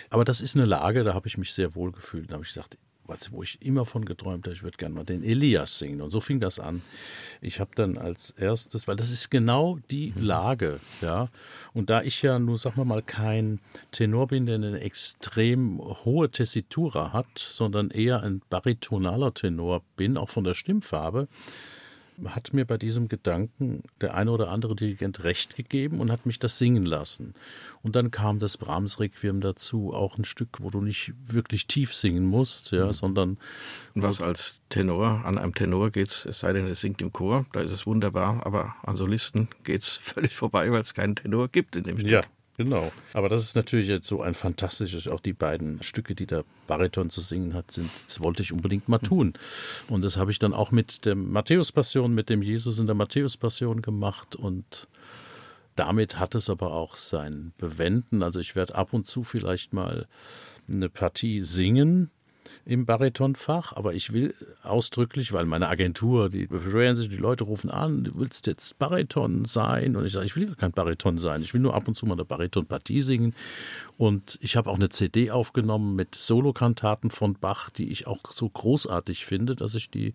Aber das ist eine Lage, da habe ich mich sehr wohl gefühlt. Da habe ich gesagt, was, wo ich immer von geträumt habe, ich würde gerne mal den Elias singen. Und so fing das an. Ich habe dann als erstes, weil das ist genau die mhm. Lage, ja. Und da ich ja nur, sagen wir mal, kein Tenor bin, der eine extrem hohe Tessitura hat, sondern eher ein baritonaler Tenor bin, auch von der Stimmfarbe, hat mir bei diesem Gedanken der eine oder andere Dirigent recht gegeben und hat mich das singen lassen. Und dann kam das Brahms Requiem dazu, auch ein Stück, wo du nicht wirklich tief singen musst, ja, mhm. sondern was als Tenor, an einem Tenor geht's, es sei denn, es singt im Chor, da ist es wunderbar, aber an Solisten geht's völlig vorbei, weil es keinen Tenor gibt in dem Stück. Ja, Genau. Aber das ist natürlich jetzt so ein fantastisches, auch die beiden Stücke, die der Bariton zu singen hat, sind, das wollte ich unbedingt mal tun. Und das habe ich dann auch mit der Matthäus-Passion, mit dem Jesus in der Matthäus-Passion gemacht und damit hat es aber auch sein Bewenden. Also ich werde ab und zu vielleicht mal eine Partie singen, im Baritonfach, aber ich will ausdrücklich, weil meine Agentur, die beschweren sich, die Leute rufen an, du willst jetzt Bariton sein und ich sage, ich will kein Bariton sein, ich will nur ab und zu mal eine Baritonpartie singen und ich habe auch eine CD aufgenommen mit Solokantaten von Bach, die ich auch so großartig finde, dass ich die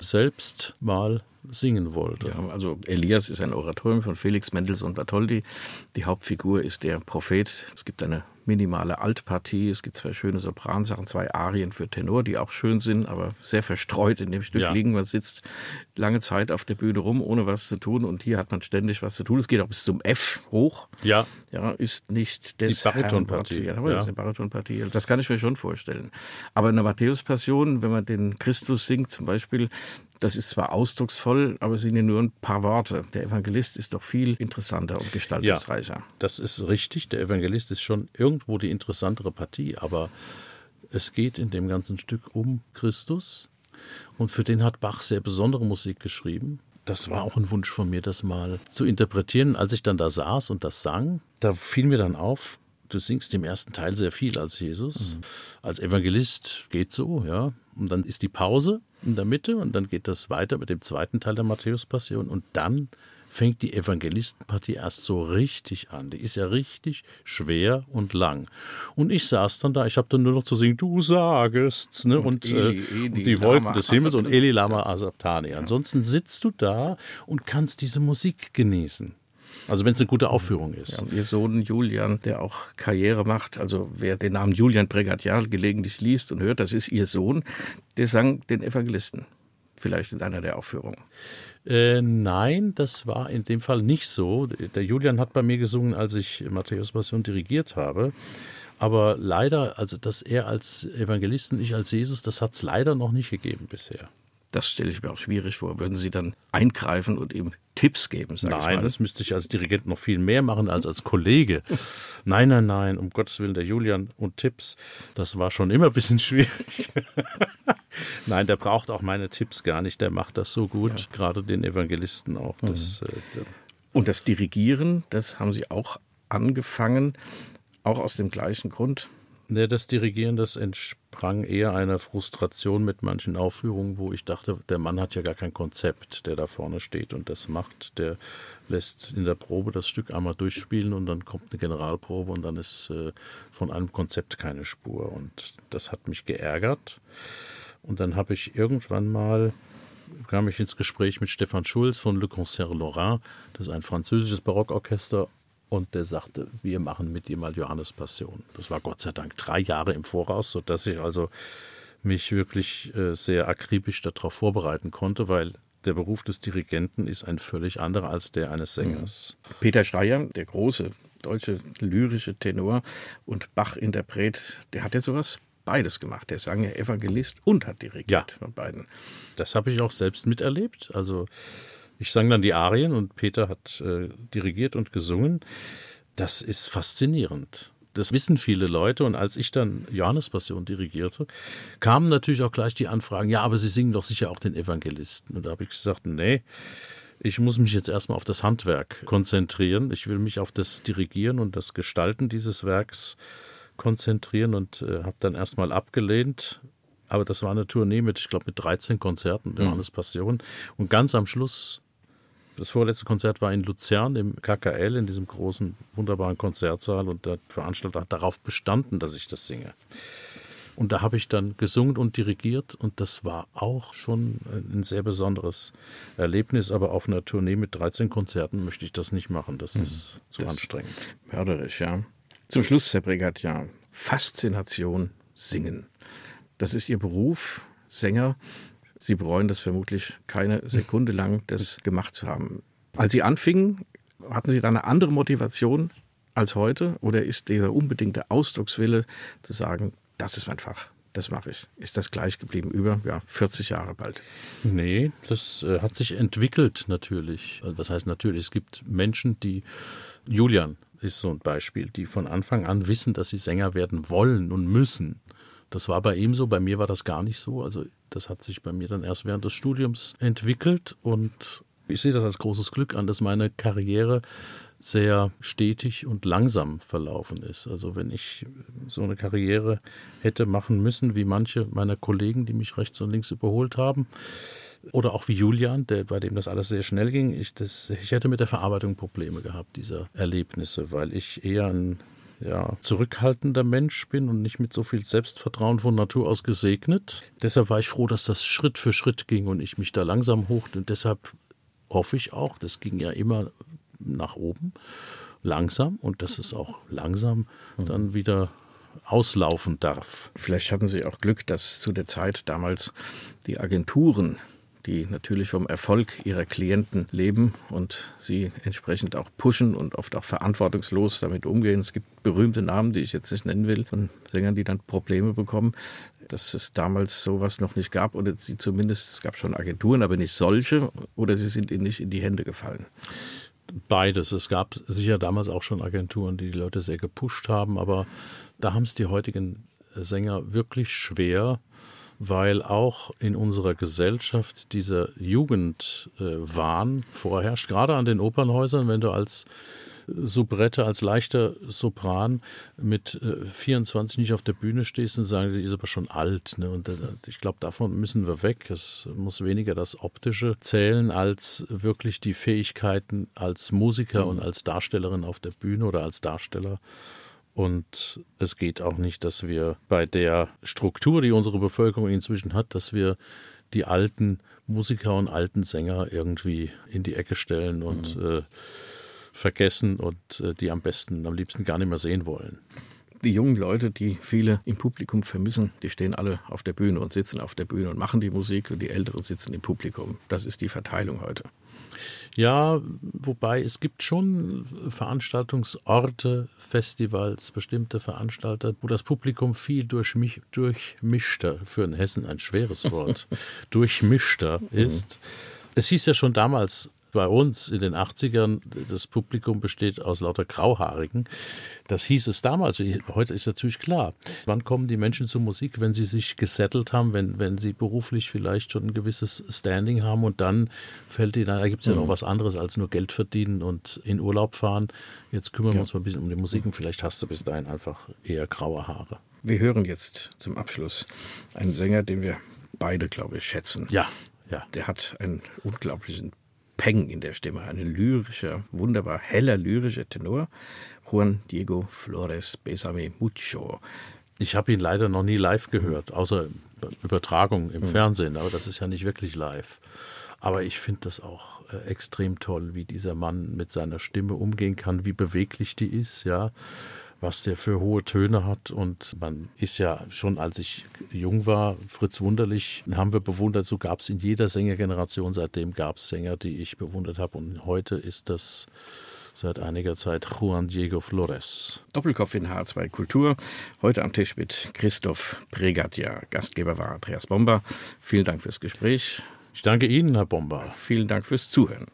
selbst mal singen wollte. Ja, also Elias ist ein Oratorium von Felix Mendelssohn Bartholdy. Die Hauptfigur ist der Prophet. Es gibt eine minimale Altpartie. Es gibt zwei schöne Sopransachen, zwei Arien für Tenor, die auch schön sind, aber sehr verstreut in dem Stück ja. liegen. Man sitzt lange Zeit auf der Bühne rum, ohne was zu tun. Und hier hat man ständig was zu tun. Es geht auch bis zum F hoch. Ja. Ja, ist nicht des Die Baritonpartie. Ja, ja. Das, Baritonpartie. das kann ich mir schon vorstellen. Aber in der Matthäus-Passion, wenn man den Christus singt zum Beispiel, das ist zwar ausdrucksvoll, aber es sind ja nur ein paar Worte. Der Evangelist ist doch viel interessanter und gestaltungsreicher. Ja, das ist richtig. Der Evangelist ist schon irgendwo die interessantere Partie, aber es geht in dem ganzen Stück um Christus. Und für den hat Bach sehr besondere Musik geschrieben. Das war auch ein Wunsch von mir, das mal zu interpretieren. Als ich dann da saß und das sang, da fiel mir dann auf, du singst im ersten Teil sehr viel als Jesus. Mhm. Als Evangelist geht so, ja. Und dann ist die Pause in der Mitte und dann geht das weiter mit dem zweiten Teil der Matthäus-Passion und dann fängt die Evangelistenpartie erst so richtig an. Die ist ja richtig schwer und lang. Und ich saß dann da, ich habe dann nur noch zu singen, du sagest, ne? und, und, Eli, äh, Eli, und die Wolken des Himmels und Eli Lama Asabtani. Ansonsten sitzt du da und kannst diese Musik genießen. Also wenn es eine gute Aufführung ist. Ja, ihr Sohn Julian, der auch Karriere macht, also wer den Namen Julian Pregatial gelegentlich liest und hört, das ist ihr Sohn, der sang den Evangelisten. Vielleicht in einer der Aufführungen. Äh, nein, das war in dem Fall nicht so. Der Julian hat bei mir gesungen, als ich Matthäus Passion dirigiert habe. Aber leider, also dass er als Evangelisten, ich als Jesus, das hat es leider noch nicht gegeben bisher. Das stelle ich mir auch schwierig vor. Würden Sie dann eingreifen und ihm Tipps geben? Nein, das müsste ich als Dirigent noch viel mehr machen als als Kollege. nein, nein, nein, um Gottes Willen, der Julian und Tipps, das war schon immer ein bisschen schwierig. nein, der braucht auch meine Tipps gar nicht. Der macht das so gut, ja. gerade den Evangelisten auch. Das, mhm. äh, und das Dirigieren, das haben Sie auch angefangen, auch aus dem gleichen Grund. Ne, das Dirigieren, das entsprang eher einer Frustration mit manchen Aufführungen, wo ich dachte, der Mann hat ja gar kein Konzept, der da vorne steht und das macht. Der lässt in der Probe das Stück einmal durchspielen und dann kommt eine Generalprobe und dann ist äh, von einem Konzept keine Spur. Und das hat mich geärgert. Und dann habe ich irgendwann mal kam ich ins Gespräch mit Stefan Schulz von Le Concert Lorrain. Das ist ein französisches Barockorchester und der sagte, wir machen mit dir mal Johannes Passion. Das war Gott sei Dank drei Jahre im Voraus, sodass ich also mich wirklich äh, sehr akribisch darauf vorbereiten konnte, weil der Beruf des Dirigenten ist ein völlig anderer als der eines Sängers. Mhm. Peter Steyer, der große deutsche lyrische Tenor und Bach-Interpret, der hat ja sowas beides gemacht. Der sang ja Evangelist und hat dirigiert ja. von beiden. Das habe ich auch selbst miterlebt. Also ich sang dann die Arien und Peter hat äh, dirigiert und gesungen. Das ist faszinierend. Das wissen viele Leute. Und als ich dann Johannes Passion dirigierte, kamen natürlich auch gleich die Anfragen, ja, aber Sie singen doch sicher auch den Evangelisten. Und da habe ich gesagt, nee, ich muss mich jetzt erstmal auf das Handwerk konzentrieren. Ich will mich auf das Dirigieren und das Gestalten dieses Werks konzentrieren und äh, habe dann erstmal abgelehnt. Aber das war eine Tournee mit, ich glaube, mit 13 Konzerten, mhm. Johannes Passion. Und ganz am Schluss das vorletzte Konzert war in Luzern im KKL, in diesem großen, wunderbaren Konzertsaal. Und der Veranstalter hat darauf bestanden, dass ich das singe. Und da habe ich dann gesungen und dirigiert und das war auch schon ein sehr besonderes Erlebnis. Aber auf einer Tournee mit 13 Konzerten möchte ich das nicht machen. Das mhm. ist zu das anstrengend. Mörderisch, ja. Zum Schluss, Herr Brigadier, Faszination singen. Das ist Ihr Beruf, Sänger. Sie bereuen das vermutlich keine Sekunde lang, das gemacht zu haben. Als Sie anfingen, hatten Sie da eine andere Motivation als heute? Oder ist dieser unbedingte Ausdruckswille zu sagen, das ist mein Fach? das mache ich. Ist das gleich geblieben über ja, 40 Jahre bald? Nee, das äh, hat sich entwickelt natürlich. Also, was heißt natürlich? Es gibt Menschen, die, Julian ist so ein Beispiel, die von Anfang an wissen, dass sie Sänger werden wollen und müssen. Das war bei ihm so, bei mir war das gar nicht so. Also das hat sich bei mir dann erst während des Studiums entwickelt und ich sehe das als großes Glück an, dass meine Karriere sehr stetig und langsam verlaufen ist. Also wenn ich so eine Karriere hätte machen müssen, wie manche meiner Kollegen, die mich rechts und links überholt haben, oder auch wie Julian, der, bei dem das alles sehr schnell ging, ich, das, ich hätte mit der Verarbeitung Probleme gehabt, dieser Erlebnisse, weil ich eher ein ja, zurückhaltender Mensch bin und nicht mit so viel Selbstvertrauen von Natur aus gesegnet. Deshalb war ich froh, dass das Schritt für Schritt ging und ich mich da langsam hoch und deshalb hoffe ich auch, das ging ja immer nach oben, langsam und dass es auch langsam dann wieder auslaufen darf. Vielleicht hatten Sie auch Glück, dass zu der Zeit damals die Agenturen die natürlich vom Erfolg ihrer Klienten leben und sie entsprechend auch pushen und oft auch verantwortungslos damit umgehen. Es gibt berühmte Namen, die ich jetzt nicht nennen will, von Sängern, die dann Probleme bekommen, dass es damals sowas noch nicht gab oder sie zumindest, es gab schon Agenturen, aber nicht solche oder sie sind ihnen nicht in die Hände gefallen. Beides. Es gab sicher damals auch schon Agenturen, die die Leute sehr gepusht haben, aber da haben es die heutigen Sänger wirklich schwer, weil auch in unserer Gesellschaft dieser Jugendwahn vorherrscht, gerade an den Opernhäusern, wenn du als Soubrette, als leichter Sopran mit 24 nicht auf der Bühne stehst und sagst, die ist aber schon alt. Ne? Und ich glaube, davon müssen wir weg. Es muss weniger das Optische zählen, als wirklich die Fähigkeiten als Musiker und als Darstellerin auf der Bühne oder als Darsteller und es geht auch nicht, dass wir bei der Struktur, die unsere Bevölkerung inzwischen hat, dass wir die alten Musiker und alten Sänger irgendwie in die Ecke stellen und mhm. äh, vergessen und äh, die am besten, am liebsten gar nicht mehr sehen wollen. Die jungen Leute, die viele im Publikum vermissen, die stehen alle auf der Bühne und sitzen auf der Bühne und machen die Musik und die Älteren sitzen im Publikum. Das ist die Verteilung heute. Ja, wobei es gibt schon Veranstaltungsorte, Festivals, bestimmte Veranstalter, wo das Publikum viel durchmich, durchmischter, für einen Hessen ein schweres Wort, durchmischter ist. Es hieß ja schon damals, bei uns in den 80ern, das Publikum besteht aus lauter Grauhaarigen. Das hieß es damals. Heute ist natürlich klar. Wann kommen die Menschen zur Musik, wenn sie sich gesettelt haben, wenn, wenn sie beruflich vielleicht schon ein gewisses Standing haben und dann fällt ihnen, da gibt es ja noch mhm. was anderes als nur Geld verdienen und in Urlaub fahren. Jetzt kümmern ja. wir uns mal ein bisschen um die Musik und vielleicht hast du bis dahin einfach eher graue Haare. Wir hören jetzt zum Abschluss einen Sänger, den wir beide, glaube ich, schätzen. Ja. Ja. Der hat einen unglaublichen Peng in der Stimme. Ein lyrischer, wunderbar heller lyrischer Tenor. Juan Diego Flores Besame Mucho. Ich habe ihn leider noch nie live gehört, außer Übertragung im mhm. Fernsehen, aber das ist ja nicht wirklich live. Aber ich finde das auch äh, extrem toll, wie dieser Mann mit seiner Stimme umgehen kann, wie beweglich die ist, ja was der für hohe Töne hat. Und man ist ja schon, als ich jung war, Fritz Wunderlich haben wir bewundert. So gab es in jeder Sängergeneration, seitdem gab es Sänger, die ich bewundert habe. Und heute ist das seit einiger Zeit Juan Diego Flores. Doppelkopf in H2 Kultur. Heute am Tisch mit Christoph Pregatia. Gastgeber war Andreas Bomber. Vielen Dank fürs Gespräch. Ich danke Ihnen, Herr Bomber. Vielen Dank fürs Zuhören.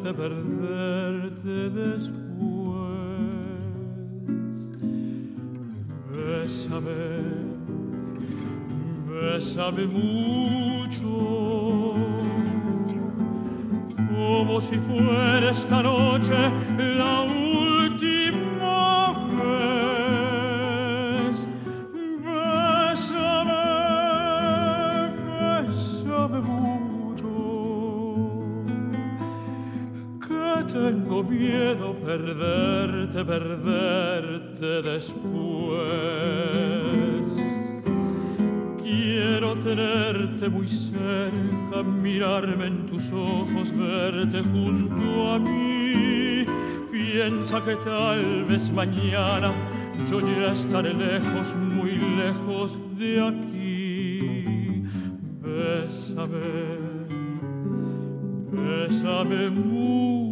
verte, perderte después. Bésame, bésame mucho, como si fuera esta noche la última. Miedo perderte, perderte después. Quiero tenerte muy cerca, mirarme en tus ojos, verte junto a mí. Piensa que tal vez mañana yo ya estaré lejos, muy lejos de aquí. Bésame, bésame mucho,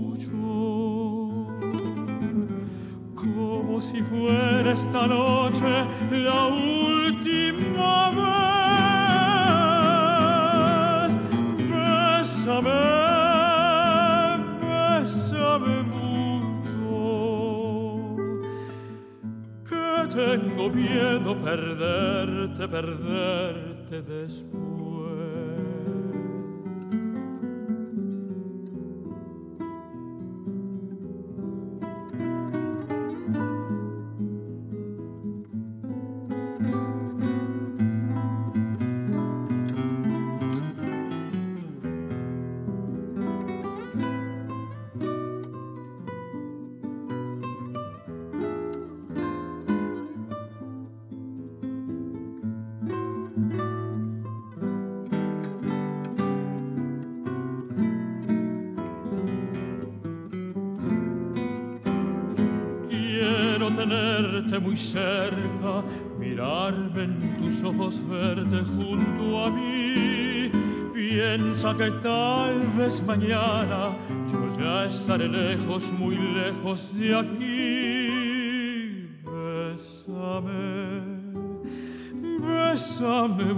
si fuera esta noche la última vez. Bésame, bésame mucho, que tengo miedo perderte, perderte después. Muy cerca, mirarme en tus ojos, verte junto a mí. Piensa que tal vez mañana yo ya estaré lejos, muy lejos de aquí. Bésame, bésame